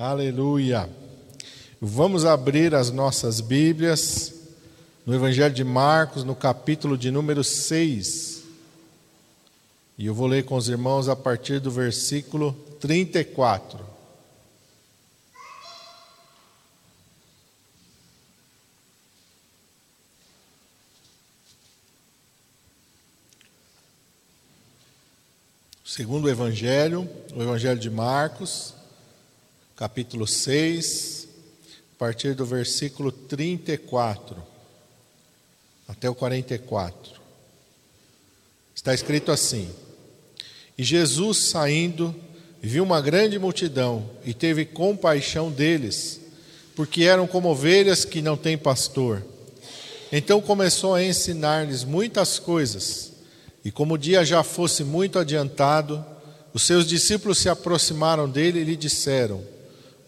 Aleluia. Vamos abrir as nossas Bíblias no Evangelho de Marcos, no capítulo de número 6. E eu vou ler com os irmãos a partir do versículo 34. Segundo o Evangelho, o Evangelho de Marcos, capítulo 6, a partir do versículo 34 até o 44. Está escrito assim: E Jesus, saindo, viu uma grande multidão e teve compaixão deles, porque eram como ovelhas que não têm pastor. Então começou a ensinar-lhes muitas coisas, e como o dia já fosse muito adiantado, os seus discípulos se aproximaram dele e lhe disseram: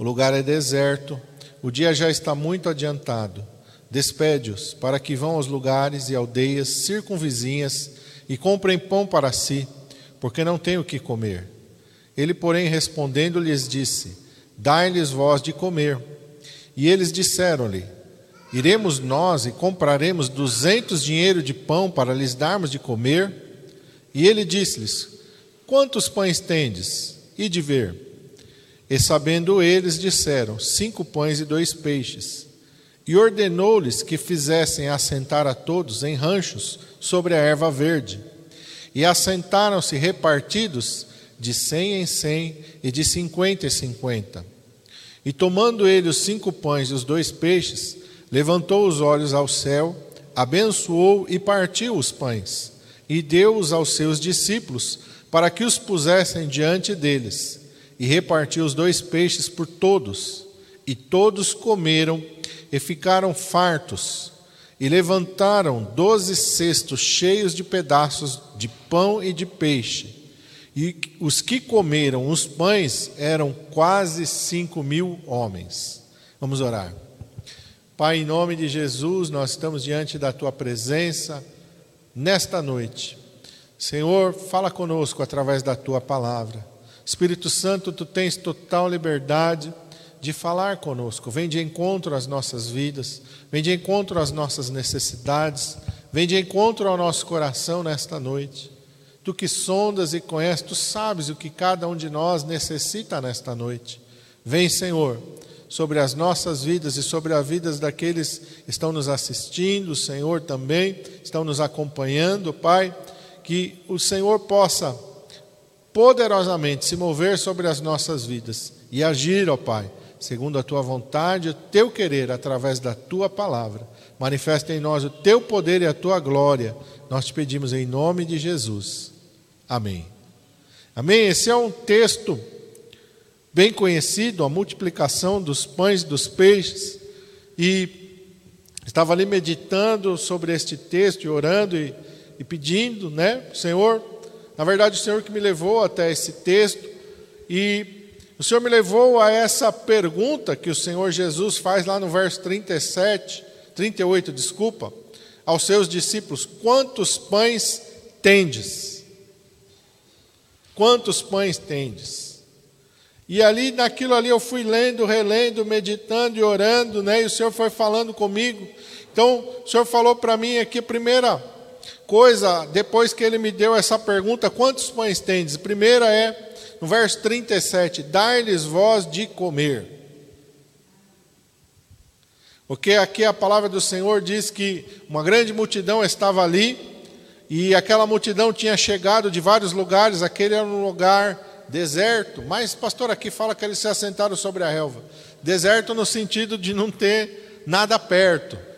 o lugar é deserto, o dia já está muito adiantado. Despede-os para que vão aos lugares e aldeias circunvizinhas e comprem pão para si, porque não têm o que comer. Ele, porém, respondendo, lhes disse: Dai-lhes vós de comer. E eles disseram-lhe: Iremos nós e compraremos duzentos dinheiro de pão para lhes darmos de comer? E ele disse-lhes: Quantos pães tendes? E de ver. E sabendo eles, disseram: Cinco pães e dois peixes. E ordenou-lhes que fizessem assentar a todos em ranchos sobre a erva verde. E assentaram-se repartidos de cem em cem e de cinquenta em cinquenta. E tomando ele os cinco pães e os dois peixes, levantou os olhos ao céu, abençoou e partiu os pães, e deu-os aos seus discípulos, para que os pusessem diante deles e repartiu os dois peixes por todos. E todos comeram e ficaram fartos. E levantaram doze cestos cheios de pedaços de pão e de peixe. E os que comeram os pães eram quase cinco mil homens. Vamos orar. Pai, em nome de Jesus, nós estamos diante da tua presença nesta noite. Senhor, fala conosco através da tua palavra. Espírito Santo, tu tens total liberdade de falar conosco. Vem de encontro às nossas vidas, vem de encontro às nossas necessidades, vem de encontro ao nosso coração nesta noite. Tu que sondas e conheces, tu sabes o que cada um de nós necessita nesta noite. Vem, Senhor, sobre as nossas vidas e sobre as vidas daqueles que estão nos assistindo, o Senhor também estão nos acompanhando, Pai, que o Senhor possa poderosamente se mover sobre as nossas vidas e agir, ó Pai, segundo a tua vontade, o teu querer, através da tua palavra. Manifesta em nós o teu poder e a tua glória. Nós te pedimos em nome de Jesus. Amém. Amém. Esse é um texto bem conhecido, a multiplicação dos pães e dos peixes. E estava ali meditando sobre este texto orando e, e pedindo, né, Senhor, na verdade, o Senhor que me levou até esse texto e o Senhor me levou a essa pergunta que o Senhor Jesus faz lá no verso 37, 38, desculpa, aos seus discípulos: Quantos pães tendes? Quantos pães tendes? E ali, naquilo ali, eu fui lendo, relendo, meditando e orando, né? E o Senhor foi falando comigo. Então, o Senhor falou para mim aqui, primeira coisa, depois que ele me deu essa pergunta: quantos pães tendes? Primeira é, no verso 37, dar-lhes voz de comer. Porque aqui a palavra do Senhor diz que uma grande multidão estava ali, e aquela multidão tinha chegado de vários lugares, aquele era um lugar deserto, mas pastor aqui fala que eles se assentaram sobre a relva. Deserto no sentido de não ter nada perto.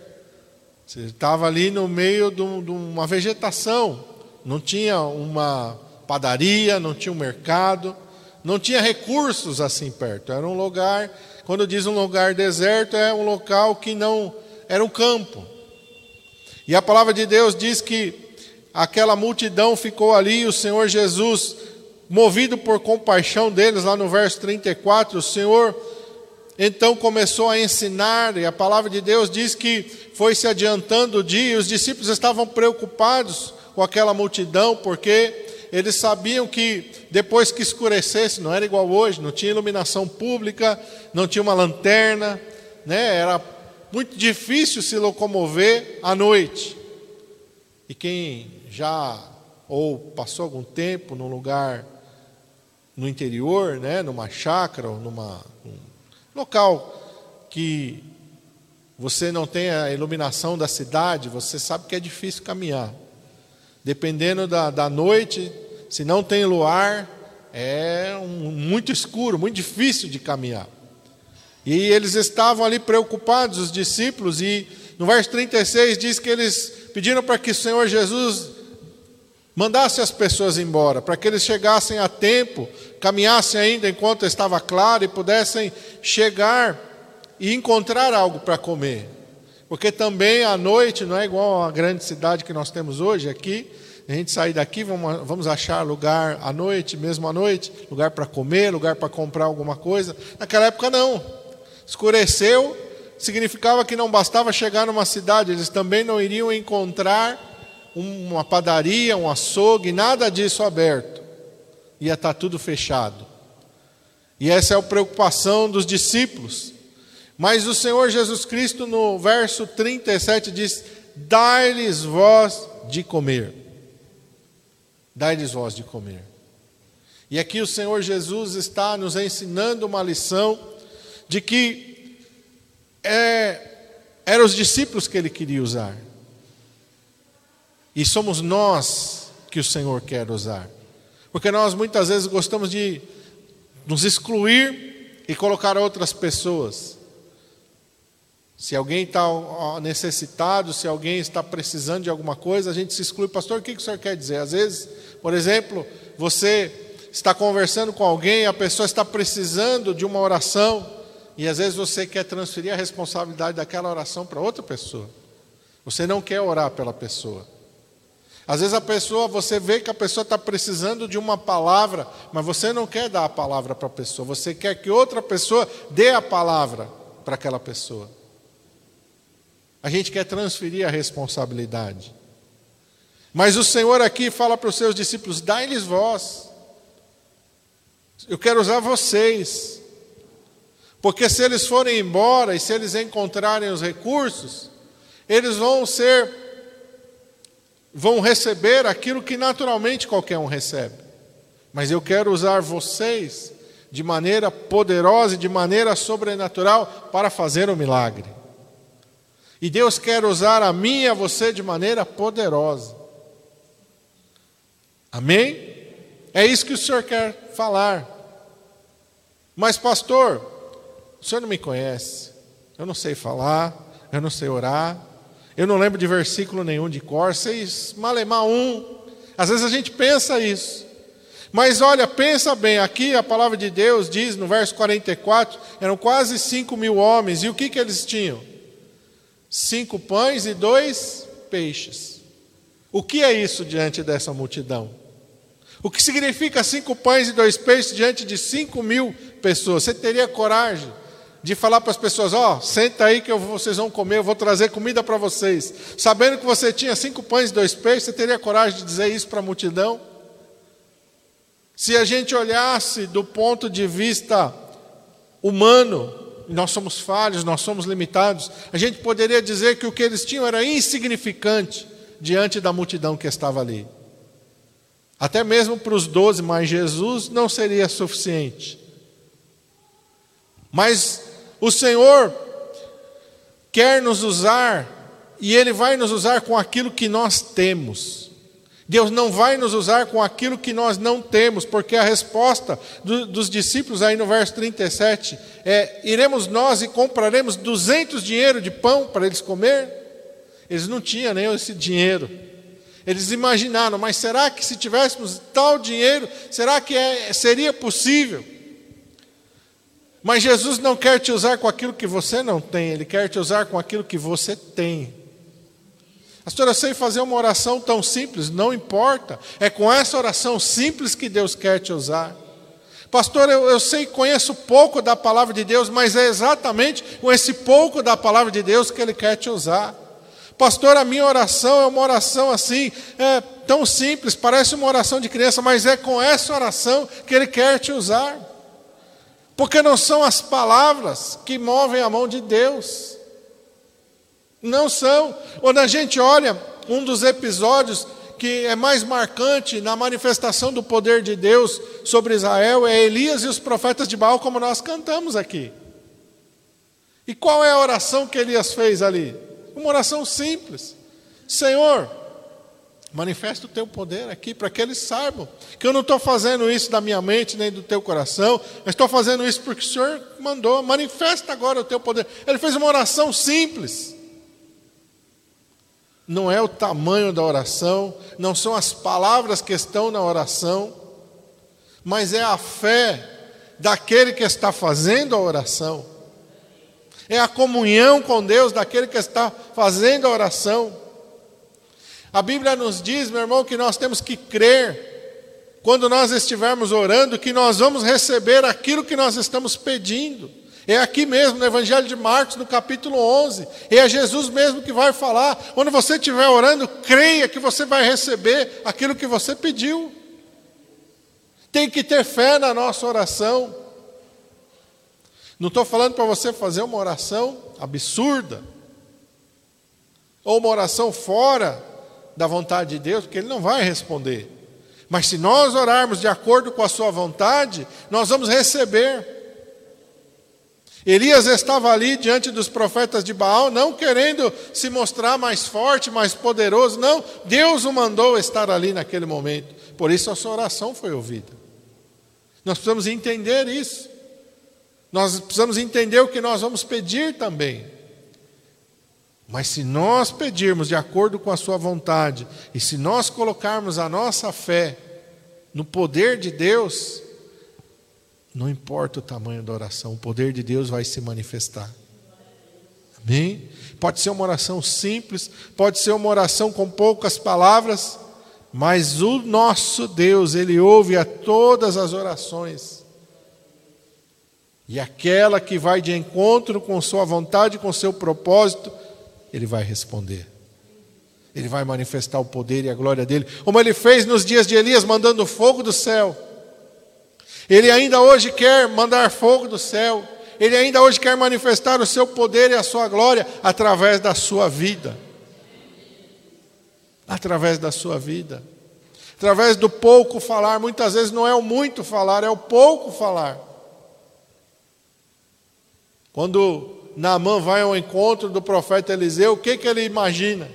Você estava ali no meio de, uma vegetação, não tinha uma padaria, não tinha um mercado, não tinha recursos assim perto. Era um lugar, quando diz um lugar deserto, é um local que não era um campo. E a palavra de Deus diz que aquela multidão ficou ali e o Senhor Jesus, movido por compaixão deles, lá no verso 34, o Senhor então começou a ensinar, e a palavra de Deus diz que foi se adiantando o dia, e os discípulos estavam preocupados com aquela multidão, porque eles sabiam que depois que escurecesse, não era igual hoje, não tinha iluminação pública, não tinha uma lanterna, né? era muito difícil se locomover à noite. E quem já ou passou algum tempo num lugar no interior, né, numa chácara ou numa um local que você não tem a iluminação da cidade, você sabe que é difícil caminhar. Dependendo da, da noite, se não tem luar, é um, muito escuro, muito difícil de caminhar. E eles estavam ali preocupados, os discípulos, e no verso 36 diz que eles pediram para que o Senhor Jesus mandasse as pessoas embora, para que eles chegassem a tempo, caminhassem ainda enquanto estava claro e pudessem chegar e encontrar algo para comer. Porque também à noite não é igual a grande cidade que nós temos hoje aqui. A gente sair daqui, vamos, vamos achar lugar à noite, mesmo à noite, lugar para comer, lugar para comprar alguma coisa. Naquela época não. Escureceu, significava que não bastava chegar numa cidade, eles também não iriam encontrar uma padaria, um açougue, nada disso aberto. Ia estar tudo fechado. E essa é a preocupação dos discípulos. Mas o Senhor Jesus Cristo, no verso 37, diz: Dai-lhes voz de comer. Dai-lhes voz de comer. E aqui o Senhor Jesus está nos ensinando uma lição de que é, eram os discípulos que ele queria usar. E somos nós que o Senhor quer usar. Porque nós muitas vezes gostamos de nos excluir e colocar outras pessoas. Se alguém está necessitado, se alguém está precisando de alguma coisa, a gente se exclui. Pastor, o que o senhor quer dizer? Às vezes, por exemplo, você está conversando com alguém, a pessoa está precisando de uma oração, e às vezes você quer transferir a responsabilidade daquela oração para outra pessoa. Você não quer orar pela pessoa. Às vezes a pessoa, você vê que a pessoa está precisando de uma palavra, mas você não quer dar a palavra para a pessoa, você quer que outra pessoa dê a palavra para aquela pessoa. A gente quer transferir a responsabilidade. Mas o Senhor aqui fala para os seus discípulos: dai-lhes voz. Eu quero usar vocês. Porque se eles forem embora e se eles encontrarem os recursos, eles vão ser, vão receber aquilo que naturalmente qualquer um recebe. Mas eu quero usar vocês de maneira poderosa e de maneira sobrenatural para fazer o milagre. E Deus quer usar a mim e a você de maneira poderosa. Amém? É isso que o Senhor quer falar. Mas, pastor, o senhor não me conhece. Eu não sei falar, eu não sei orar, eu não lembro de versículo nenhum de cor, sei malemar um. Às vezes a gente pensa isso. Mas olha, pensa bem, aqui a palavra de Deus diz no verso 44: eram quase 5 mil homens, e o que, que eles tinham? cinco pães e dois peixes. O que é isso diante dessa multidão? O que significa cinco pães e dois peixes diante de cinco mil pessoas? Você teria coragem de falar para as pessoas: Ó, oh, senta aí que eu, vocês vão comer, eu vou trazer comida para vocês. Sabendo que você tinha cinco pães e dois peixes, você teria coragem de dizer isso para a multidão? Se a gente olhasse do ponto de vista humano, nós somos falhos, nós somos limitados, a gente poderia dizer que o que eles tinham era insignificante diante da multidão que estava ali. Até mesmo para os doze, mas Jesus não seria suficiente. Mas o Senhor quer nos usar, e Ele vai nos usar com aquilo que nós temos. Deus não vai nos usar com aquilo que nós não temos, porque a resposta do, dos discípulos aí no verso 37 é: iremos nós e compraremos 200 dinheiro de pão para eles comer? Eles não tinham nem esse dinheiro. Eles imaginaram, mas será que se tivéssemos tal dinheiro, será que é, seria possível? Mas Jesus não quer te usar com aquilo que você não tem, Ele quer te usar com aquilo que você tem. Pastor, eu sei fazer uma oração tão simples, não importa. É com essa oração simples que Deus quer te usar. Pastor, eu, eu sei, conheço pouco da palavra de Deus, mas é exatamente com esse pouco da palavra de Deus que Ele quer te usar. Pastor, a minha oração é uma oração assim, é tão simples, parece uma oração de criança, mas é com essa oração que Ele quer te usar. Porque não são as palavras que movem a mão de Deus. Não são. Quando a gente olha um dos episódios que é mais marcante na manifestação do poder de Deus sobre Israel é Elias e os profetas de Baal, como nós cantamos aqui. E qual é a oração que Elias fez ali? Uma oração simples: Senhor, manifesta o teu poder aqui para que eles saibam que eu não estou fazendo isso da minha mente nem do teu coração, mas estou fazendo isso porque o Senhor mandou. Manifesta agora o teu poder. Ele fez uma oração simples não é o tamanho da oração, não são as palavras que estão na oração, mas é a fé daquele que está fazendo a oração, é a comunhão com Deus daquele que está fazendo a oração. A Bíblia nos diz, meu irmão, que nós temos que crer, quando nós estivermos orando, que nós vamos receber aquilo que nós estamos pedindo. É aqui mesmo, no Evangelho de Marcos, no capítulo 11. É Jesus mesmo que vai falar. Quando você estiver orando, creia que você vai receber aquilo que você pediu. Tem que ter fé na nossa oração. Não estou falando para você fazer uma oração absurda, ou uma oração fora da vontade de Deus, porque Ele não vai responder. Mas se nós orarmos de acordo com a Sua vontade, nós vamos receber. Elias estava ali diante dos profetas de Baal, não querendo se mostrar mais forte, mais poderoso, não, Deus o mandou estar ali naquele momento, por isso a sua oração foi ouvida. Nós precisamos entender isso, nós precisamos entender o que nós vamos pedir também. Mas se nós pedirmos de acordo com a Sua vontade, e se nós colocarmos a nossa fé no poder de Deus, não importa o tamanho da oração, o poder de Deus vai se manifestar. Amém? Pode ser uma oração simples, pode ser uma oração com poucas palavras, mas o nosso Deus, Ele ouve a todas as orações. E aquela que vai de encontro com Sua vontade, com seu propósito, Ele vai responder. Ele vai manifestar o poder e a glória dele, como ele fez nos dias de Elias, mandando fogo do céu ele ainda hoje quer mandar fogo do céu. Ele ainda hoje quer manifestar o seu poder e a sua glória através da sua vida. Através da sua vida. Através do pouco falar. Muitas vezes não é o muito falar, é o pouco falar. Quando Naamã vai ao encontro do profeta Eliseu, o que, que ele imagina?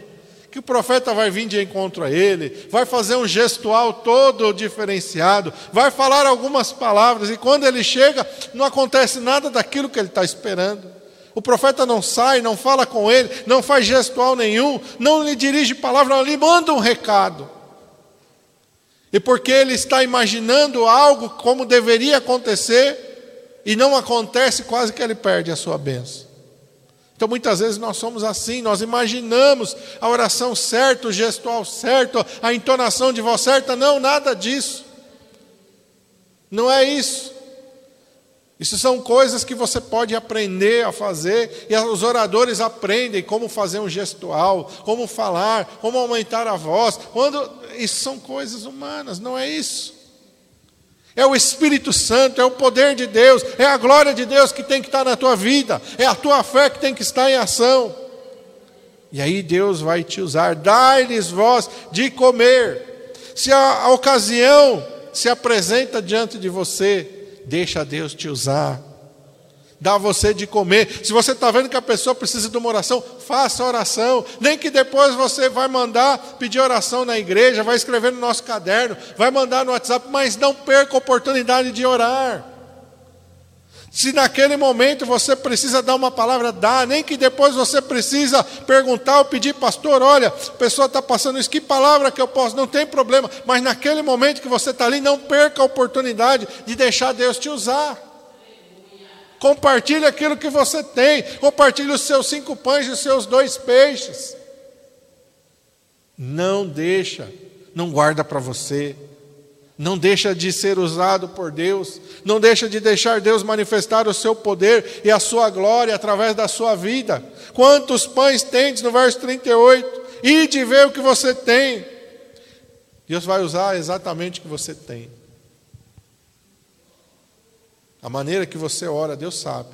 que o profeta vai vir de encontro a ele, vai fazer um gestual todo diferenciado, vai falar algumas palavras, e quando ele chega, não acontece nada daquilo que ele está esperando. O profeta não sai, não fala com ele, não faz gestual nenhum, não lhe dirige palavra, não lhe manda um recado. E porque ele está imaginando algo como deveria acontecer, e não acontece, quase que ele perde a sua bênção. Então muitas vezes nós somos assim, nós imaginamos a oração certa, o gestual certo, a entonação de voz certa, não, nada disso. Não é isso. Isso são coisas que você pode aprender a fazer, e os oradores aprendem como fazer um gestual, como falar, como aumentar a voz. Quando isso são coisas humanas, não é isso é o Espírito Santo, é o poder de Deus, é a glória de Deus que tem que estar na tua vida, é a tua fé que tem que estar em ação. E aí Deus vai te usar, dai-lhes voz de comer. Se a, a ocasião se apresenta diante de você, deixa Deus te usar dá a você de comer. Se você está vendo que a pessoa precisa de uma oração, faça oração. Nem que depois você vai mandar pedir oração na igreja, vai escrever no nosso caderno, vai mandar no WhatsApp, mas não perca a oportunidade de orar. Se naquele momento você precisa dar uma palavra, dá. Nem que depois você precisa perguntar ou pedir, pastor, olha, a pessoa está passando isso, que palavra que eu posso? Não tem problema. Mas naquele momento que você está ali, não perca a oportunidade de deixar Deus te usar. Compartilhe aquilo que você tem. Compartilhe os seus cinco pães e os seus dois peixes. Não deixa, não guarda para você. não deixa de ser usado por Deus, não deixa de deixar Deus manifestar o seu poder e a sua glória através da sua vida. Quantos pães tendes no verso 38? E de ver o que você tem. Deus vai usar exatamente o que você tem. A maneira que você ora, Deus sabe.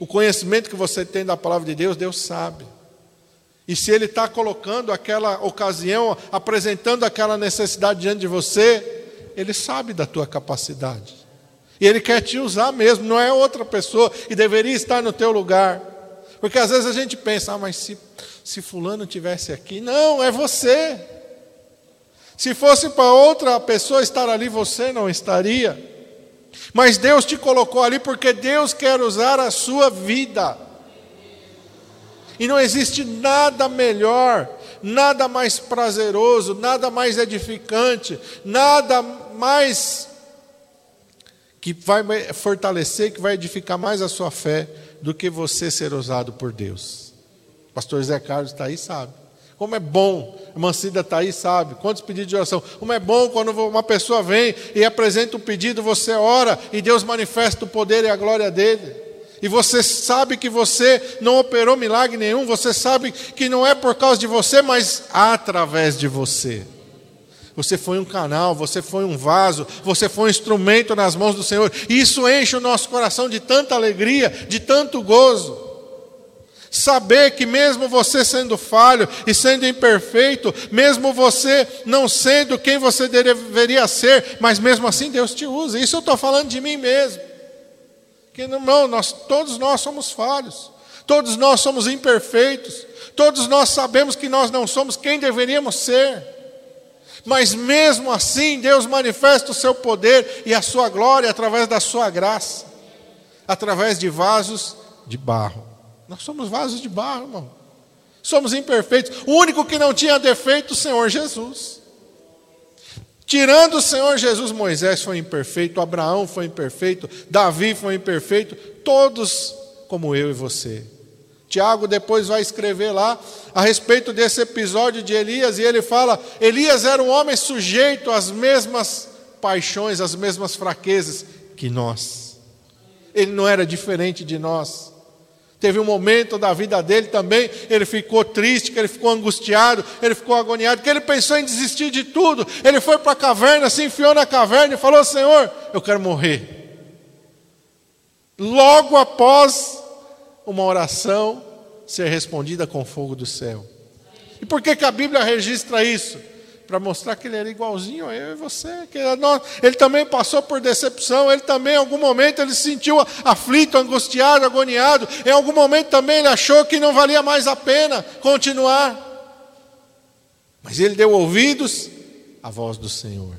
O conhecimento que você tem da palavra de Deus, Deus sabe. E se Ele está colocando aquela ocasião, apresentando aquela necessidade diante de você, Ele sabe da tua capacidade. E Ele quer te usar mesmo, não é outra pessoa e deveria estar no teu lugar. Porque às vezes a gente pensa, ah, mas se, se Fulano tivesse aqui. Não, é você. Se fosse para outra pessoa estar ali, você não estaria. Mas Deus te colocou ali porque Deus quer usar a sua vida. E não existe nada melhor, nada mais prazeroso, nada mais edificante, nada mais que vai fortalecer, que vai edificar mais a sua fé do que você ser usado por Deus. Pastor Zé Carlos está aí, sabe. Como é bom, a Mancida está aí, sabe? Quantos pedidos de oração? Como é bom quando uma pessoa vem e apresenta um pedido, você ora e Deus manifesta o poder e a glória dele e você sabe que você não operou milagre nenhum, você sabe que não é por causa de você, mas através de você. Você foi um canal, você foi um vaso, você foi um instrumento nas mãos do Senhor. E isso enche o nosso coração de tanta alegria, de tanto gozo. Saber que, mesmo você sendo falho e sendo imperfeito, mesmo você não sendo quem você deveria ser, mas mesmo assim Deus te usa. Isso eu estou falando de mim mesmo. Que não, nós, todos nós somos falhos, todos nós somos imperfeitos, todos nós sabemos que nós não somos quem deveríamos ser. Mas mesmo assim, Deus manifesta o seu poder e a sua glória através da sua graça, através de vasos de barro. Nós somos vasos de barro, irmão. Somos imperfeitos. O único que não tinha defeito, o Senhor Jesus. Tirando o Senhor Jesus, Moisés foi imperfeito, Abraão foi imperfeito, Davi foi imperfeito, todos como eu e você. Tiago depois vai escrever lá a respeito desse episódio de Elias, e ele fala: Elias era um homem sujeito às mesmas paixões, às mesmas fraquezas que nós. Ele não era diferente de nós. Teve um momento da vida dele também, ele ficou triste, que ele ficou angustiado, ele ficou agoniado, que ele pensou em desistir de tudo. Ele foi para a caverna, se enfiou na caverna e falou: Senhor, eu quero morrer. Logo após uma oração ser respondida com fogo do céu. E por que, que a Bíblia registra isso? Para mostrar que ele era igualzinho a eu e você. Que ele também passou por decepção, ele também, em algum momento, ele se sentiu aflito, angustiado, agoniado. Em algum momento também ele achou que não valia mais a pena continuar. Mas ele deu ouvidos à voz do Senhor.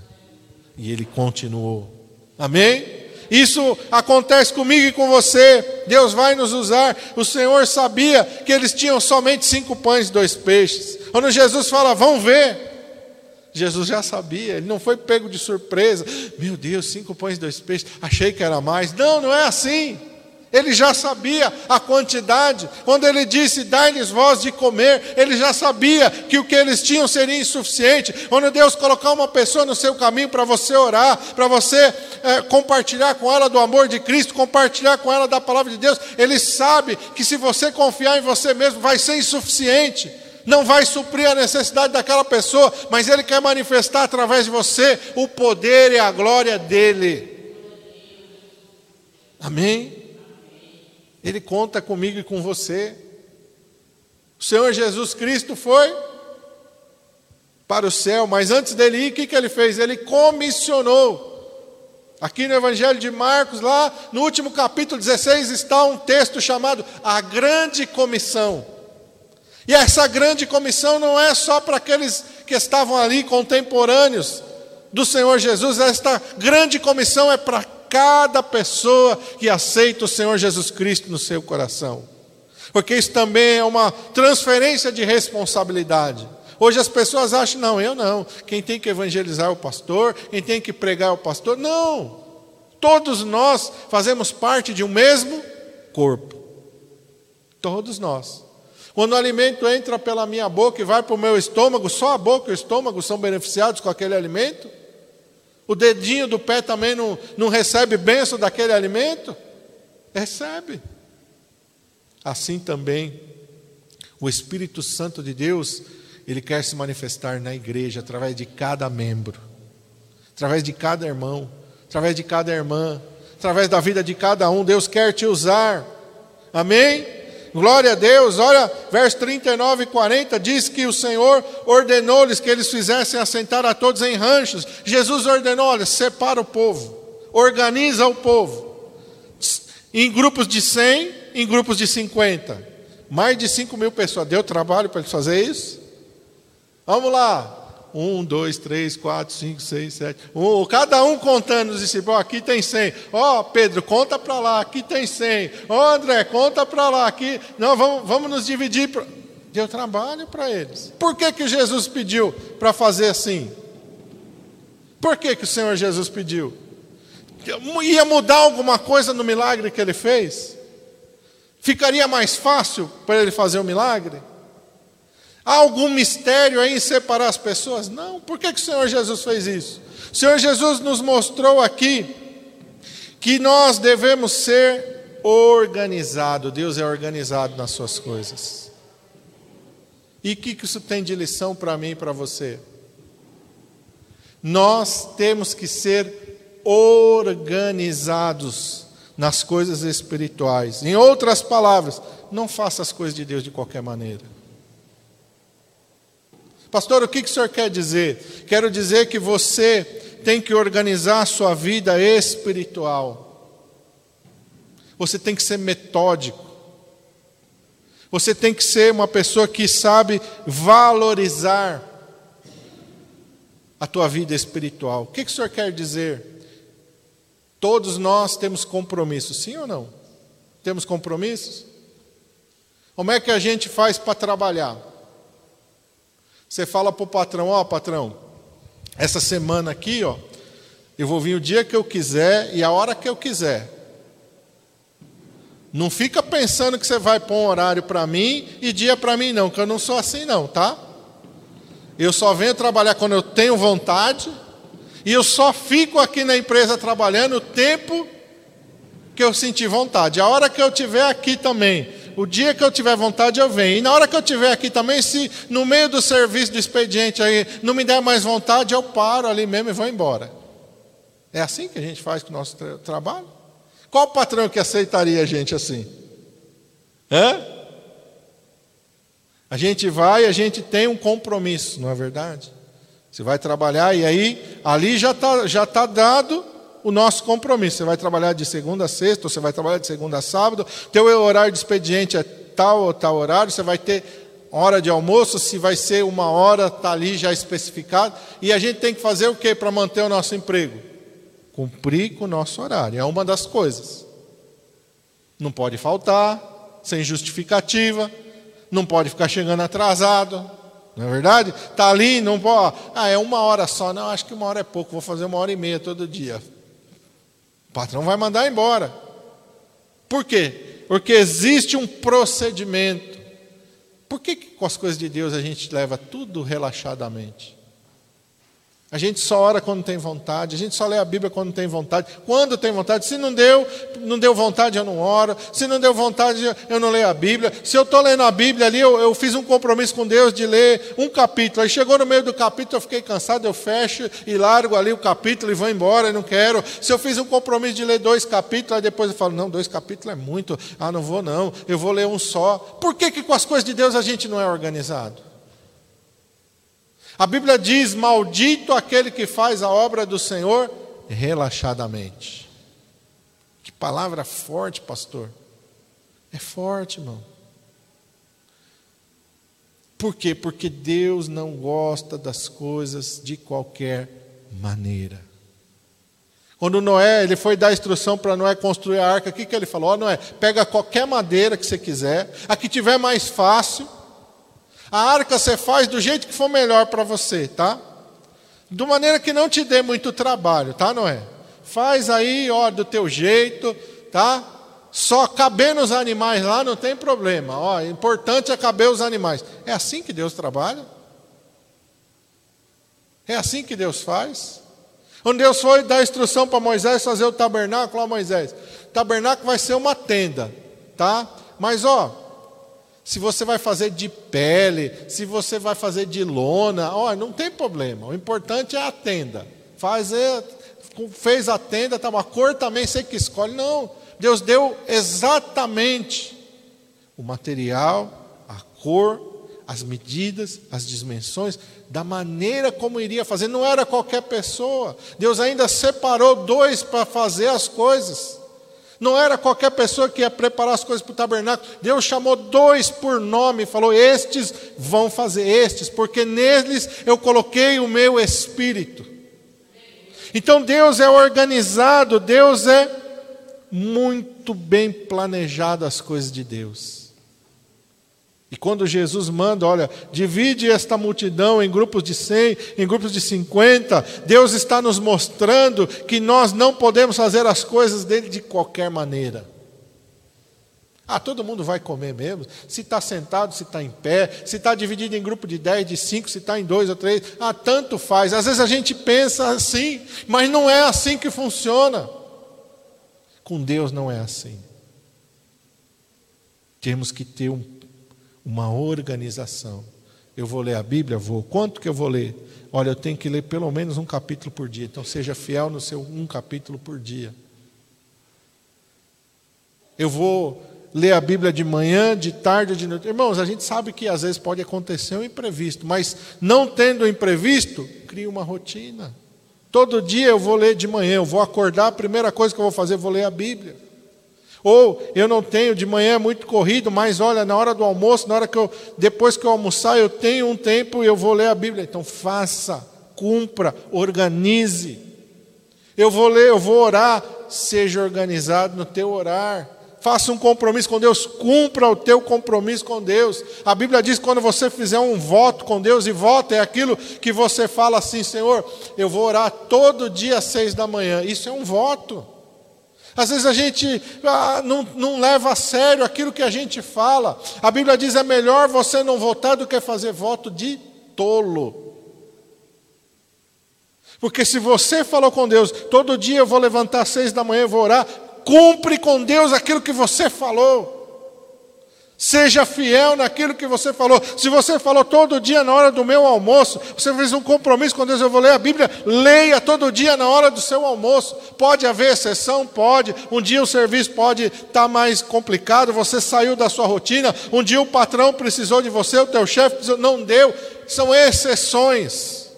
E ele continuou. Amém? Isso acontece comigo e com você. Deus vai nos usar. O Senhor sabia que eles tinham somente cinco pães e dois peixes. Quando Jesus fala, vão ver. Jesus já sabia, ele não foi pego de surpresa. Meu Deus, cinco pães e dois peixes, achei que era mais. Não, não é assim. Ele já sabia a quantidade. Quando ele disse, dai-lhes voz de comer, ele já sabia que o que eles tinham seria insuficiente. Quando Deus colocar uma pessoa no seu caminho para você orar, para você é, compartilhar com ela do amor de Cristo, compartilhar com ela da palavra de Deus, ele sabe que se você confiar em você mesmo, vai ser insuficiente não vai suprir a necessidade daquela pessoa, mas Ele quer manifestar através de você o poder e a glória dEle. Amém? Ele conta comigo e com você. O Senhor Jesus Cristo foi para o céu, mas antes dele ir, o que, que ele fez? Ele comissionou. Aqui no Evangelho de Marcos, lá no último capítulo 16, está um texto chamado A Grande Comissão. E essa grande comissão não é só para aqueles que estavam ali contemporâneos do Senhor Jesus, esta grande comissão é para cada pessoa que aceita o Senhor Jesus Cristo no seu coração. Porque isso também é uma transferência de responsabilidade. Hoje as pessoas acham, não, eu não. Quem tem que evangelizar é o pastor, quem tem que pregar é o pastor. Não. Todos nós fazemos parte de um mesmo corpo. Todos nós. Quando o alimento entra pela minha boca e vai para o meu estômago, só a boca e o estômago são beneficiados com aquele alimento? O dedinho do pé também não, não recebe benção daquele alimento? Recebe. Assim também, o Espírito Santo de Deus, ele quer se manifestar na igreja através de cada membro, através de cada irmão, através de cada irmã, através da vida de cada um. Deus quer te usar. Amém? Glória a Deus, olha, verso 39 e 40 diz que o Senhor ordenou-lhes que eles fizessem assentar a todos em ranchos. Jesus ordenou: olha, separa o povo, organiza o povo, em grupos de 100, em grupos de 50. Mais de 5 mil pessoas. Deu trabalho para eles fazer isso? Vamos lá, um, dois, três, quatro, cinco, seis, sete. Um, cada um contando os discípulos. Oh, aqui tem cem. Ó, oh, Pedro, conta para lá. Aqui tem cem. Ó, oh, André, conta para lá. Aqui. Não, vamos, vamos nos dividir. Deu trabalho para eles. Por que, que Jesus pediu para fazer assim? Por que, que o Senhor Jesus pediu? Ia mudar alguma coisa no milagre que ele fez? Ficaria mais fácil para ele fazer o milagre? Há algum mistério aí em separar as pessoas? Não. Por que, que o Senhor Jesus fez isso? O Senhor Jesus nos mostrou aqui que nós devemos ser organizados. Deus é organizado nas suas coisas. E o que, que isso tem de lição para mim e para você? Nós temos que ser organizados nas coisas espirituais. Em outras palavras, não faça as coisas de Deus de qualquer maneira. Pastor, o que, que o senhor quer dizer? Quero dizer que você tem que organizar a sua vida espiritual. Você tem que ser metódico. Você tem que ser uma pessoa que sabe valorizar a tua vida espiritual. O que, que o senhor quer dizer? Todos nós temos compromissos, sim ou não? Temos compromissos? Como é que a gente faz para trabalhar? Você fala para o patrão: Ó, oh, patrão, essa semana aqui, ó, eu vou vir o dia que eu quiser e a hora que eu quiser. Não fica pensando que você vai pôr um horário para mim e dia para mim, não, que eu não sou assim, não, tá? Eu só venho trabalhar quando eu tenho vontade e eu só fico aqui na empresa trabalhando o tempo que eu sentir vontade. A hora que eu estiver aqui também, o dia que eu tiver vontade, eu venho. E na hora que eu estiver aqui também, se no meio do serviço do expediente aí não me der mais vontade, eu paro ali mesmo e vou embora. É assim que a gente faz com o nosso tra trabalho? Qual patrão que aceitaria a gente assim? Hã? A gente vai, a gente tem um compromisso, não é verdade? Você vai trabalhar e aí ali já está já tá dado o nosso compromisso. Você vai trabalhar de segunda a sexta, ou você vai trabalhar de segunda a sábado, teu horário de expediente é tal ou tal horário, você vai ter hora de almoço, se vai ser uma hora, está ali já especificado. E a gente tem que fazer o que para manter o nosso emprego? Cumprir com o nosso horário. É uma das coisas. Não pode faltar, sem justificativa, não pode ficar chegando atrasado. Não é verdade? Está ali, não pode. Ah, é uma hora só. Não, acho que uma hora é pouco, vou fazer uma hora e meia todo dia. O patrão vai mandar embora. Por quê? Porque existe um procedimento. Por que, que com as coisas de Deus a gente leva tudo relaxadamente? A gente só ora quando tem vontade, a gente só lê a Bíblia quando tem vontade. Quando tem vontade, se não deu, não deu vontade, eu não oro. Se não deu vontade, eu não leio a Bíblia. Se eu estou lendo a Bíblia ali, eu, eu, fiz um compromisso com Deus de ler um capítulo. Aí chegou no meio do capítulo, eu fiquei cansado, eu fecho e largo ali o capítulo e vou embora, e não quero. Se eu fiz um compromisso de ler dois capítulos, aí depois eu falo, não, dois capítulos é muito. Ah, não vou não, eu vou ler um só. Por que, que com as coisas de Deus a gente não é organizado? A Bíblia diz: Maldito aquele que faz a obra do Senhor relaxadamente. Que palavra forte, pastor. É forte, irmão. Por quê? Porque Deus não gosta das coisas de qualquer maneira. Quando Noé, ele foi dar instrução para Noé construir a arca, o que, que ele falou? Ó, oh, Noé, pega qualquer madeira que você quiser, a que tiver mais fácil, a arca você faz do jeito que for melhor para você, tá? De maneira que não te dê muito trabalho, tá, Noé? Faz aí, ó, do teu jeito, tá? Só cabendo os animais lá não tem problema. Ó, importante é caber os animais. É assim que Deus trabalha? É assim que Deus faz? Quando Deus foi dar instrução para Moisés fazer o tabernáculo, ó Moisés, tabernáculo vai ser uma tenda, tá? Mas ó, se você vai fazer de pele, se você vai fazer de lona, ó, não tem problema. O importante é a tenda. Fazer, fez a tenda, tá, a cor também você que escolhe. Não, Deus deu exatamente o material, a cor, as medidas, as dimensões, da maneira como iria fazer. Não era qualquer pessoa. Deus ainda separou dois para fazer as coisas. Não era qualquer pessoa que ia preparar as coisas para o tabernáculo. Deus chamou dois por nome e falou: Estes vão fazer estes, porque neles eu coloquei o meu espírito. Então Deus é organizado, Deus é muito bem planejado as coisas de Deus. E quando Jesus manda, olha, divide esta multidão em grupos de 100, em grupos de 50, Deus está nos mostrando que nós não podemos fazer as coisas dele de qualquer maneira. Ah, todo mundo vai comer mesmo? Se está sentado, se está em pé, se está dividido em grupo de 10, de 5, se está em dois ou três, ah, tanto faz. Às vezes a gente pensa assim, mas não é assim que funciona. Com Deus não é assim. Temos que ter um uma organização. Eu vou ler a Bíblia? Vou. Quanto que eu vou ler? Olha, eu tenho que ler pelo menos um capítulo por dia. Então seja fiel no seu um capítulo por dia. Eu vou ler a Bíblia de manhã, de tarde, de noite. Irmãos, a gente sabe que às vezes pode acontecer um imprevisto, mas não tendo imprevisto, cria uma rotina. Todo dia eu vou ler de manhã, eu vou acordar, a primeira coisa que eu vou fazer, eu vou ler a Bíblia. Ou eu não tenho, de manhã é muito corrido, mas olha, na hora do almoço, na hora que eu, depois que eu almoçar, eu tenho um tempo e eu vou ler a Bíblia. Então faça, cumpra, organize. Eu vou ler, eu vou orar, seja organizado no teu orar. Faça um compromisso com Deus, cumpra o teu compromisso com Deus. A Bíblia diz que quando você fizer um voto com Deus, e voto é aquilo que você fala assim, Senhor, eu vou orar todo dia às seis da manhã. Isso é um voto. Às vezes a gente ah, não, não leva a sério aquilo que a gente fala. A Bíblia diz: é melhor você não votar do que fazer voto de tolo. Porque se você falou com Deus, todo dia eu vou levantar às seis da manhã e vou orar, cumpre com Deus aquilo que você falou. Seja fiel naquilo que você falou. Se você falou todo dia na hora do meu almoço, você fez um compromisso com Deus, eu vou ler a Bíblia, leia todo dia na hora do seu almoço. Pode haver exceção? Pode. Um dia o serviço pode estar tá mais complicado, você saiu da sua rotina. Um dia o patrão precisou de você, o teu chefe precisou, não deu. São exceções.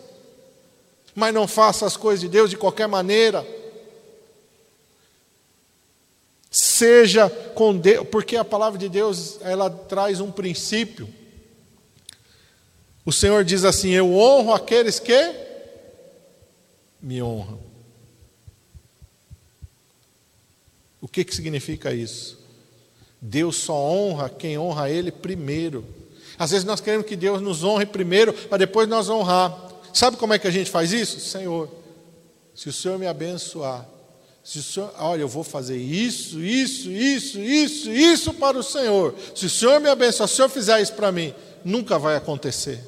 Mas não faça as coisas de Deus de qualquer maneira. Seja com Deus, porque a palavra de Deus, ela traz um princípio. O Senhor diz assim: Eu honro aqueles que me honram. O que, que significa isso? Deus só honra quem honra Ele primeiro. Às vezes nós queremos que Deus nos honre primeiro, para depois nós honrar. Sabe como é que a gente faz isso? Senhor, se o Senhor me abençoar, se o senhor, olha, eu vou fazer isso, isso, isso, isso, isso para o Senhor. Se o Senhor me abençoar, se o Senhor fizer isso para mim, nunca vai acontecer.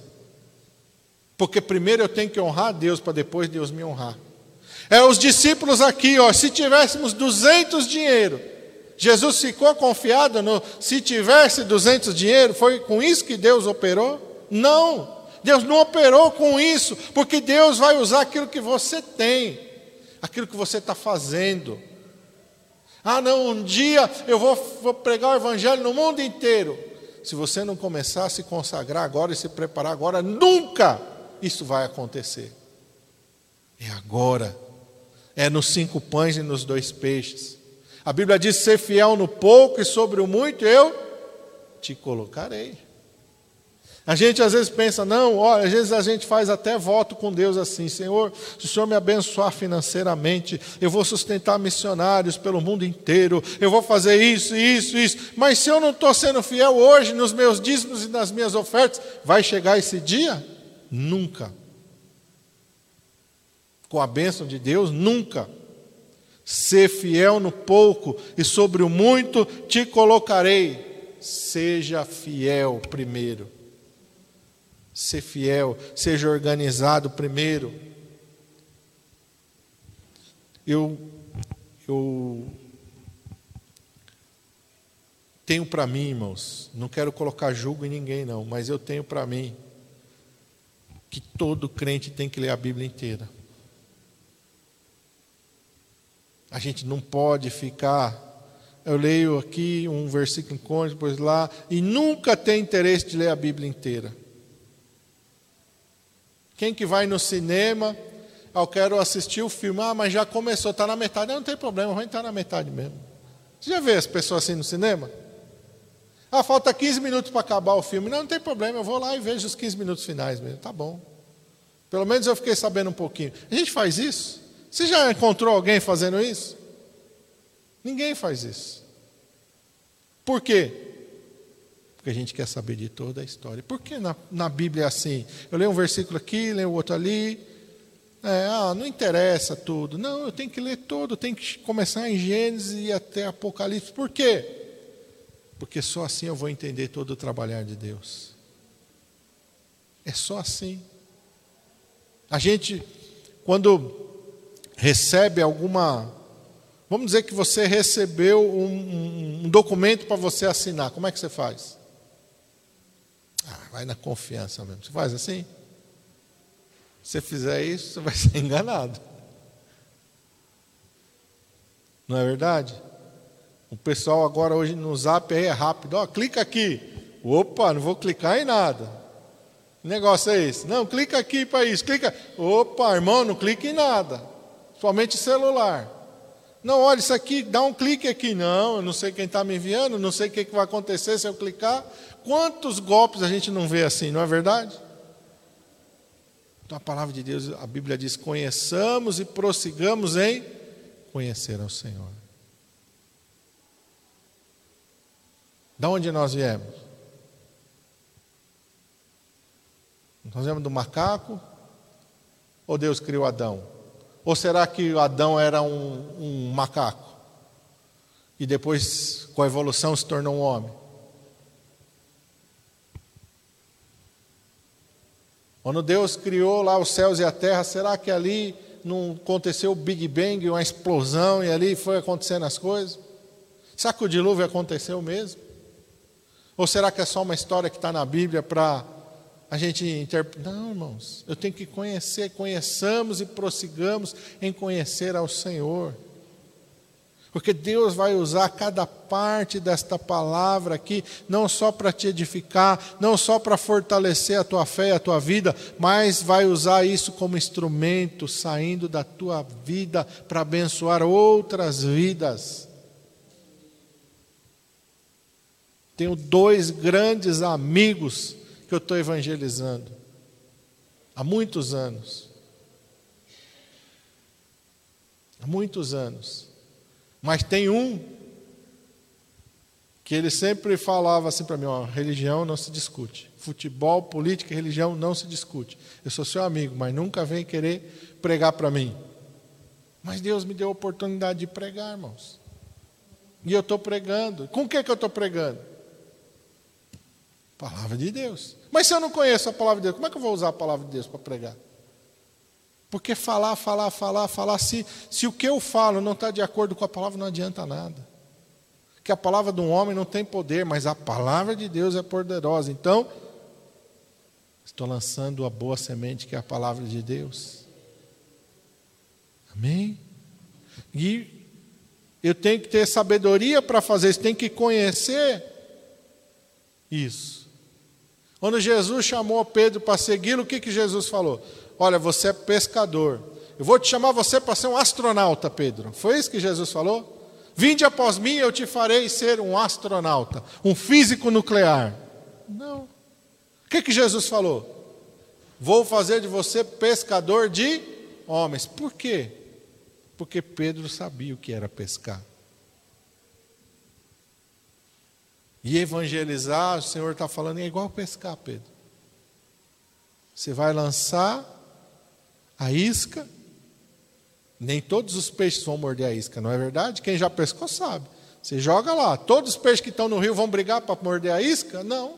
Porque primeiro eu tenho que honrar a Deus para depois Deus me honrar. É os discípulos aqui, ó, se tivéssemos 200 dinheiro, Jesus ficou confiado no se tivesse 200 dinheiro, foi com isso que Deus operou? Não. Deus não operou com isso, porque Deus vai usar aquilo que você tem aquilo que você está fazendo. Ah, não, um dia eu vou, vou pregar o Evangelho no mundo inteiro. Se você não começar a se consagrar agora e se preparar agora, nunca isso vai acontecer. É agora. É nos cinco pães e nos dois peixes. A Bíblia diz: ser fiel no pouco e sobre o muito eu te colocarei. A gente às vezes pensa, não, olha, às vezes a gente faz até voto com Deus assim, Senhor, se o Senhor me abençoar financeiramente, eu vou sustentar missionários pelo mundo inteiro, eu vou fazer isso, isso, isso. Mas se eu não estou sendo fiel hoje nos meus dízimos e nas minhas ofertas, vai chegar esse dia? Nunca. Com a bênção de Deus, nunca. Ser fiel no pouco e sobre o muito te colocarei. Seja fiel primeiro ser fiel, seja organizado primeiro. Eu, eu tenho para mim, irmãos, não quero colocar julgo em ninguém, não, mas eu tenho para mim que todo crente tem que ler a Bíblia inteira. A gente não pode ficar. Eu leio aqui um versículo em conta, depois lá, e nunca tem interesse de ler a Bíblia inteira. Quem que vai no cinema, eu quero assistir o filme, ah, mas já começou, está na metade, não, não tem problema, vai entrar na metade mesmo. Você já vê as pessoas assim no cinema? Ah, falta 15 minutos para acabar o filme. Não, não tem problema, eu vou lá e vejo os 15 minutos finais mesmo. Tá bom. Pelo menos eu fiquei sabendo um pouquinho. A gente faz isso? Você já encontrou alguém fazendo isso? Ninguém faz isso. Por quê? Porque a gente quer saber de toda a história. Por que na, na Bíblia é assim? Eu leio um versículo aqui, leio outro ali. É, ah, não interessa tudo. Não, eu tenho que ler todo, tenho que começar em Gênesis e até Apocalipse. Por quê? porque só assim eu vou entender todo o trabalhar de Deus. É só assim. A gente, quando recebe alguma. Vamos dizer que você recebeu um, um documento para você assinar, como é que você faz? Ah, vai na confiança mesmo. Você faz assim? Se você fizer isso, você vai ser enganado. Não é verdade? O pessoal agora hoje no zap é rápido, ó, clica aqui. Opa, não vou clicar em nada. Que negócio é esse? Não, clica aqui para isso, clica. Opa, irmão, não clica em nada. Somente celular. Não, olha, isso aqui, dá um clique aqui. Não, eu não sei quem está me enviando, não sei o que, que vai acontecer se eu clicar. Quantos golpes a gente não vê assim, não é verdade? Então a palavra de Deus, a Bíblia diz: conheçamos e prossigamos em conhecer ao Senhor. Da onde nós viemos? Nós viemos do macaco? Ou Deus criou Adão? Ou será que Adão era um, um macaco? E depois, com a evolução, se tornou um homem? Quando Deus criou lá os céus e a terra, será que ali não aconteceu o Big Bang, uma explosão, e ali foi acontecendo as coisas? Será que o dilúvio aconteceu mesmo? Ou será que é só uma história que está na Bíblia para a gente interpretar? Não, irmãos, eu tenho que conhecer, conheçamos e prossigamos em conhecer ao Senhor. Porque Deus vai usar cada parte desta palavra aqui, não só para te edificar, não só para fortalecer a tua fé e a tua vida, mas vai usar isso como instrumento saindo da tua vida para abençoar outras vidas. Tenho dois grandes amigos que eu estou evangelizando há muitos anos. Há muitos anos. Mas tem um que ele sempre falava assim para mim: ó, religião não se discute. Futebol, política e religião não se discute. Eu sou seu amigo, mas nunca vem querer pregar para mim. Mas Deus me deu a oportunidade de pregar, irmãos. E eu estou pregando. Com o que, que eu estou pregando? Palavra de Deus. Mas se eu não conheço a palavra de Deus, como é que eu vou usar a palavra de Deus para pregar? Porque falar, falar, falar, falar, se, se o que eu falo não está de acordo com a palavra, não adianta nada. Que a palavra de um homem não tem poder, mas a palavra de Deus é poderosa. Então, estou lançando a boa semente que é a palavra de Deus. Amém? E eu tenho que ter sabedoria para fazer isso, tenho que conhecer isso. Quando Jesus chamou Pedro para segui-lo, o que, que Jesus falou? Olha, você é pescador. Eu vou te chamar você para ser um astronauta, Pedro. Foi isso que Jesus falou? Vinde após mim, eu te farei ser um astronauta, um físico nuclear. Não. O que, que Jesus falou? Vou fazer de você pescador de homens. Por quê? Porque Pedro sabia o que era pescar. E evangelizar, o Senhor está falando, é igual pescar, Pedro. Você vai lançar a isca, nem todos os peixes vão morder a isca, não é verdade? Quem já pescou sabe. Você joga lá, todos os peixes que estão no rio vão brigar para morder a isca? Não.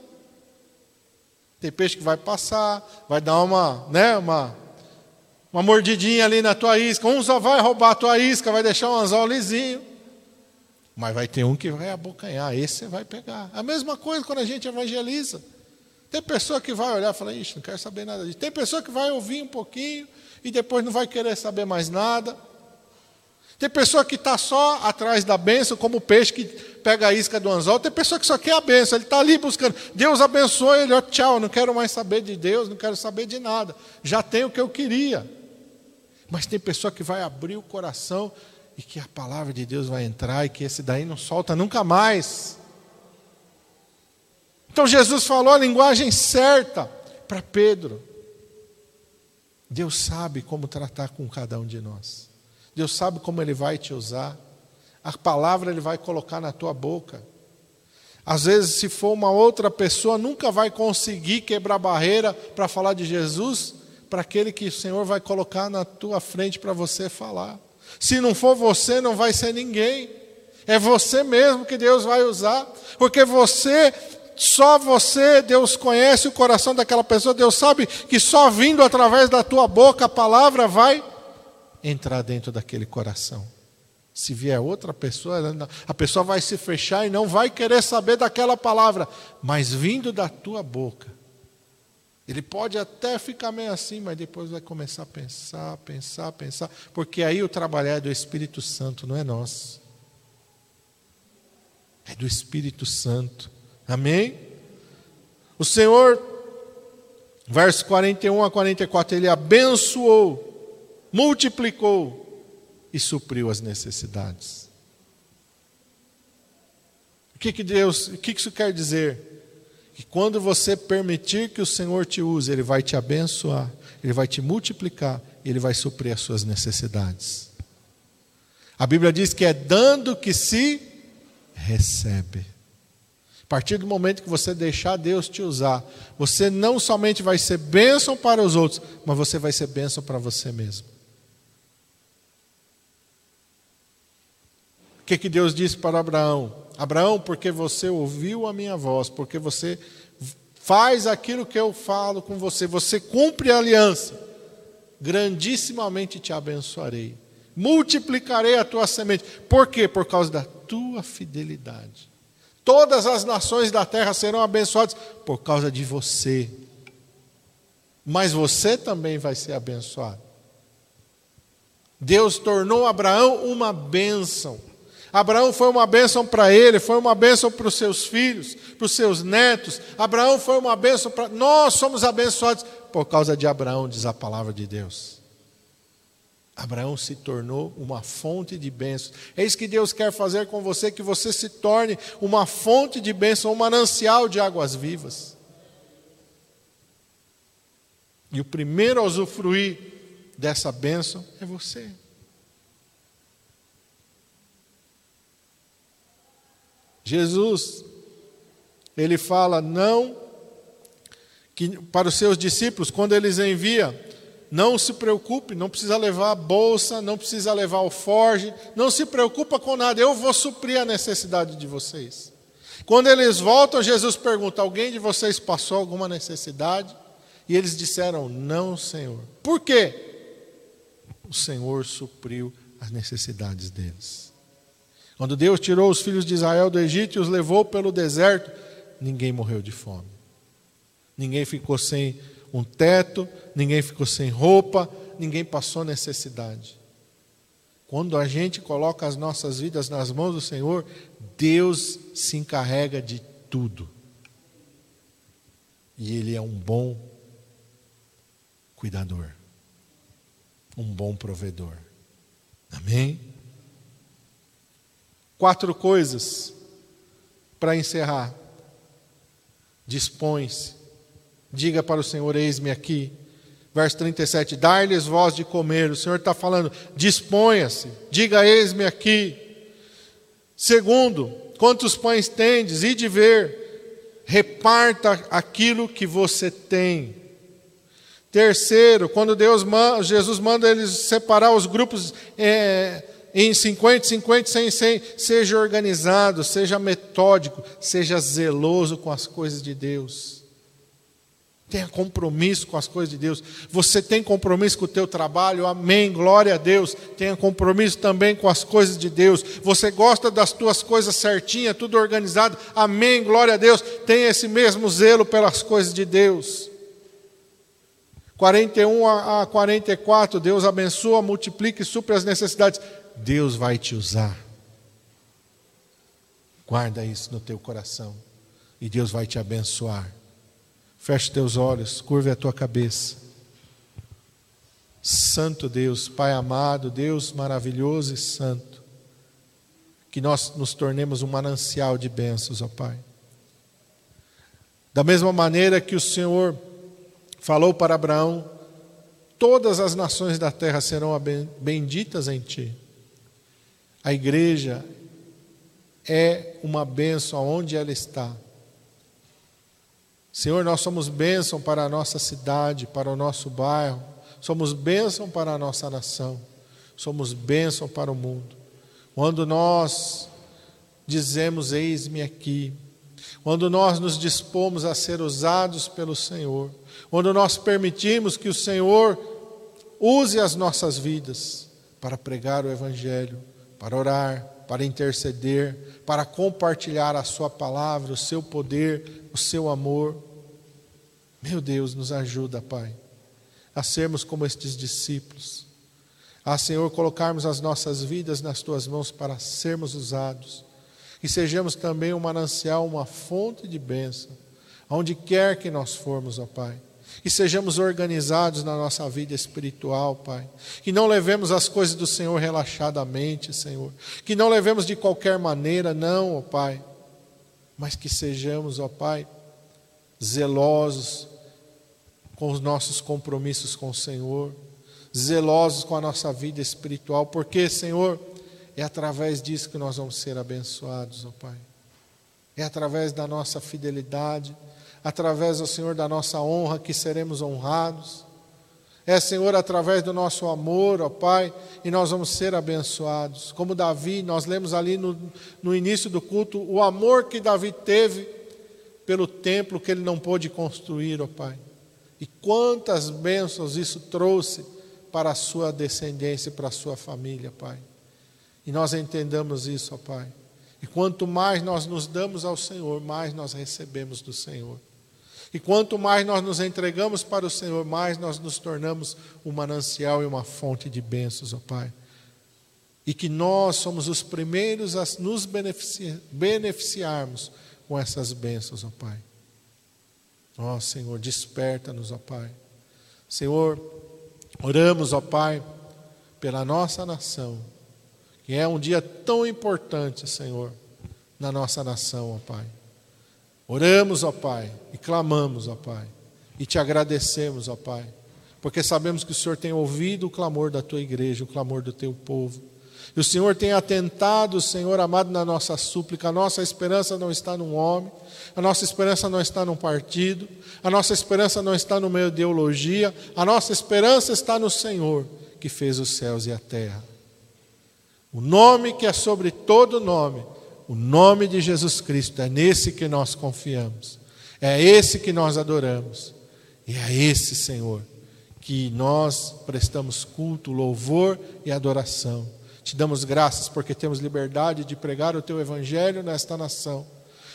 Tem peixe que vai passar, vai dar uma, né, uma, uma mordidinha ali na tua isca. Um só vai roubar a tua isca, vai deixar um anzol lisinho. Mas vai ter um que vai abocanhar, esse você vai pegar. A mesma coisa quando a gente evangeliza. Tem pessoa que vai olhar e falar, ixi, não quero saber nada disso. Tem pessoa que vai ouvir um pouquinho e depois não vai querer saber mais nada. Tem pessoa que está só atrás da bênção, como o peixe que pega a isca do anzol. Tem pessoa que só quer a bênção, ele está ali buscando. Deus abençoe ele, ó, tchau, não quero mais saber de Deus, não quero saber de nada. Já tenho o que eu queria. Mas tem pessoa que vai abrir o coração e que a palavra de Deus vai entrar e que esse daí não solta nunca mais. Então Jesus falou a linguagem certa para Pedro. Deus sabe como tratar com cada um de nós. Deus sabe como Ele vai te usar. A palavra Ele vai colocar na tua boca. Às vezes, se for uma outra pessoa, nunca vai conseguir quebrar barreira para falar de Jesus, para aquele que o Senhor vai colocar na tua frente para você falar. Se não for você, não vai ser ninguém. É você mesmo que Deus vai usar, porque você, só você, Deus conhece o coração daquela pessoa, Deus sabe que só vindo através da tua boca a palavra vai entrar dentro daquele coração. Se vier outra pessoa, a pessoa vai se fechar e não vai querer saber daquela palavra, mas vindo da tua boca, ele pode até ficar meio assim, mas depois vai começar a pensar, pensar, pensar, porque aí o trabalhar é do Espírito Santo, não é nosso. É do Espírito Santo. Amém? O Senhor, verso 41 a 44, ele abençoou, multiplicou e supriu as necessidades. O que, que Deus, o que isso quer dizer? que quando você permitir que o Senhor te use, Ele vai te abençoar, Ele vai te multiplicar, Ele vai suprir as suas necessidades. A Bíblia diz que é dando que se recebe. A partir do momento que você deixar Deus te usar, você não somente vai ser bênção para os outros, mas você vai ser bênção para você mesmo. O que, que Deus disse para Abraão? Abraão, porque você ouviu a minha voz, porque você faz aquilo que eu falo com você, você cumpre a aliança, grandissimamente te abençoarei, multiplicarei a tua semente. Por quê? Por causa da tua fidelidade. Todas as nações da terra serão abençoadas por causa de você. Mas você também vai ser abençoado. Deus tornou Abraão uma bênção. Abraão foi uma bênção para ele, foi uma bênção para os seus filhos, para os seus netos. Abraão foi uma bênção para. Nós somos abençoados por causa de Abraão, diz a palavra de Deus. Abraão se tornou uma fonte de bênçãos. É isso que Deus quer fazer com você, que você se torne uma fonte de bênção, um manancial de águas vivas. E o primeiro a usufruir dessa bênção é você. Jesus, ele fala não que para os seus discípulos, quando eles envia, não se preocupe, não precisa levar a bolsa, não precisa levar o forge, não se preocupa com nada, eu vou suprir a necessidade de vocês. Quando eles voltam, Jesus pergunta: Alguém de vocês passou alguma necessidade? E eles disseram: Não, Senhor. Por quê? O Senhor supriu as necessidades deles. Quando Deus tirou os filhos de Israel do Egito e os levou pelo deserto, ninguém morreu de fome. Ninguém ficou sem um teto, ninguém ficou sem roupa, ninguém passou necessidade. Quando a gente coloca as nossas vidas nas mãos do Senhor, Deus se encarrega de tudo. E Ele é um bom cuidador, um bom provedor. Amém? Quatro coisas para encerrar. Dispõe-se. Diga para o Senhor: Eis-me aqui. Verso 37, dar-lhes voz de comer. O Senhor está falando, disponha-se, diga: Eis-me aqui. Segundo, quantos pães tendes? E de ver, reparta aquilo que você tem. Terceiro, quando Deus manda, Jesus manda eles separar os grupos é, em 50, 50, 100, 100, seja organizado, seja metódico, seja zeloso com as coisas de Deus. Tenha compromisso com as coisas de Deus. Você tem compromisso com o teu trabalho? Amém. Glória a Deus. Tenha compromisso também com as coisas de Deus. Você gosta das tuas coisas certinhas, tudo organizado? Amém. Glória a Deus. Tenha esse mesmo zelo pelas coisas de Deus. 41 a 44, Deus abençoa, multiplica e supre as necessidades. Deus vai te usar. Guarda isso no teu coração. E Deus vai te abençoar. Feche teus olhos, curve a tua cabeça. Santo Deus, Pai amado, Deus maravilhoso e santo, que nós nos tornemos um manancial de bênçãos, ó Pai. Da mesma maneira que o Senhor falou para Abraão: todas as nações da terra serão benditas em ti. A igreja é uma bênção aonde ela está. Senhor, nós somos bênção para a nossa cidade, para o nosso bairro, somos bênção para a nossa nação, somos bênção para o mundo. Quando nós dizemos: Eis-me aqui, quando nós nos dispomos a ser usados pelo Senhor, quando nós permitimos que o Senhor use as nossas vidas para pregar o Evangelho, para orar, para interceder, para compartilhar a Sua palavra, o seu poder, o seu amor. Meu Deus, nos ajuda, Pai, a sermos como estes discípulos. A, Senhor, colocarmos as nossas vidas nas tuas mãos para sermos usados. E sejamos também um manancial, uma fonte de bênção, aonde quer que nós formos, ó Pai. E sejamos organizados na nossa vida espiritual, Pai. Que não levemos as coisas do Senhor relaxadamente, Senhor. Que não levemos de qualquer maneira, não, ó Pai. Mas que sejamos, ó Pai, zelosos com os nossos compromissos com o Senhor, zelosos com a nossa vida espiritual, porque, Senhor, é através disso que nós vamos ser abençoados, ó Pai. É através da nossa fidelidade, através, ó Senhor, da nossa honra que seremos honrados. É, Senhor, através do nosso amor, ó Pai, e nós vamos ser abençoados. Como Davi, nós lemos ali no, no início do culto o amor que Davi teve pelo templo que ele não pôde construir, ó Pai. E quantas bênçãos isso trouxe para a sua descendência e para a sua família, Pai. E nós entendamos isso, ó Pai. E quanto mais nós nos damos ao Senhor, mais nós recebemos do Senhor. E quanto mais nós nos entregamos para o Senhor, mais nós nos tornamos um manancial e uma fonte de bênçãos, ó Pai. E que nós somos os primeiros a nos beneficiarmos com essas bênçãos, ó Pai. Ó Senhor, desperta-nos, ó Pai. Senhor, oramos, ó Pai, pela nossa nação, que é um dia tão importante, Senhor, na nossa nação, ó Pai. Oramos, ó Pai, e clamamos, ó Pai, e te agradecemos, ó Pai, porque sabemos que o Senhor tem ouvido o clamor da tua igreja, o clamor do teu povo. E o Senhor tem atentado, Senhor amado, na nossa súplica. A nossa esperança não está num homem, a nossa esperança não está num partido, a nossa esperança não está numa ideologia, a nossa esperança está no Senhor que fez os céus e a terra. O nome que é sobre todo nome, o nome de Jesus Cristo, é nesse que nós confiamos, é esse que nós adoramos, e é esse, Senhor, que nós prestamos culto, louvor e adoração. Te damos graças porque temos liberdade de pregar o teu evangelho nesta nação.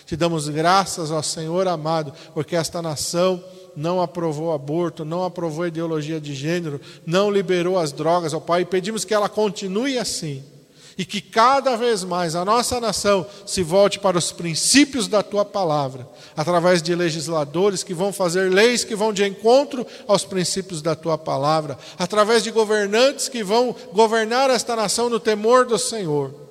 Te damos graças ao Senhor amado, porque esta nação não aprovou aborto, não aprovou ideologia de gênero, não liberou as drogas, ó Pai, e pedimos que ela continue assim e que cada vez mais a nossa nação se volte para os princípios da tua palavra, através de legisladores que vão fazer leis que vão de encontro aos princípios da tua palavra, através de governantes que vão governar esta nação no temor do Senhor.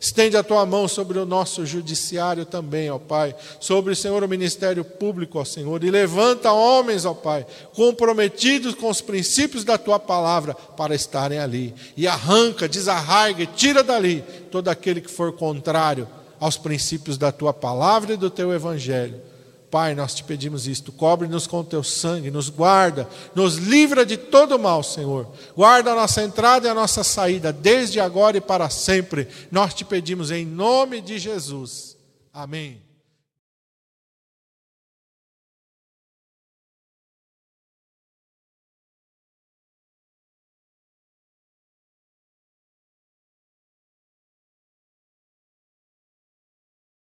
Estende a tua mão sobre o nosso judiciário também, ó Pai, sobre, Senhor, o ministério público, ó Senhor, e levanta homens, ó Pai, comprometidos com os princípios da tua palavra para estarem ali. E arranca, desarraiga e tira dali todo aquele que for contrário aos princípios da tua palavra e do teu evangelho Pai, nós te pedimos isto, cobre-nos com teu sangue, nos guarda, nos livra de todo mal, Senhor. Guarda a nossa entrada e a nossa saída, desde agora e para sempre. Nós te pedimos em nome de Jesus. Amém.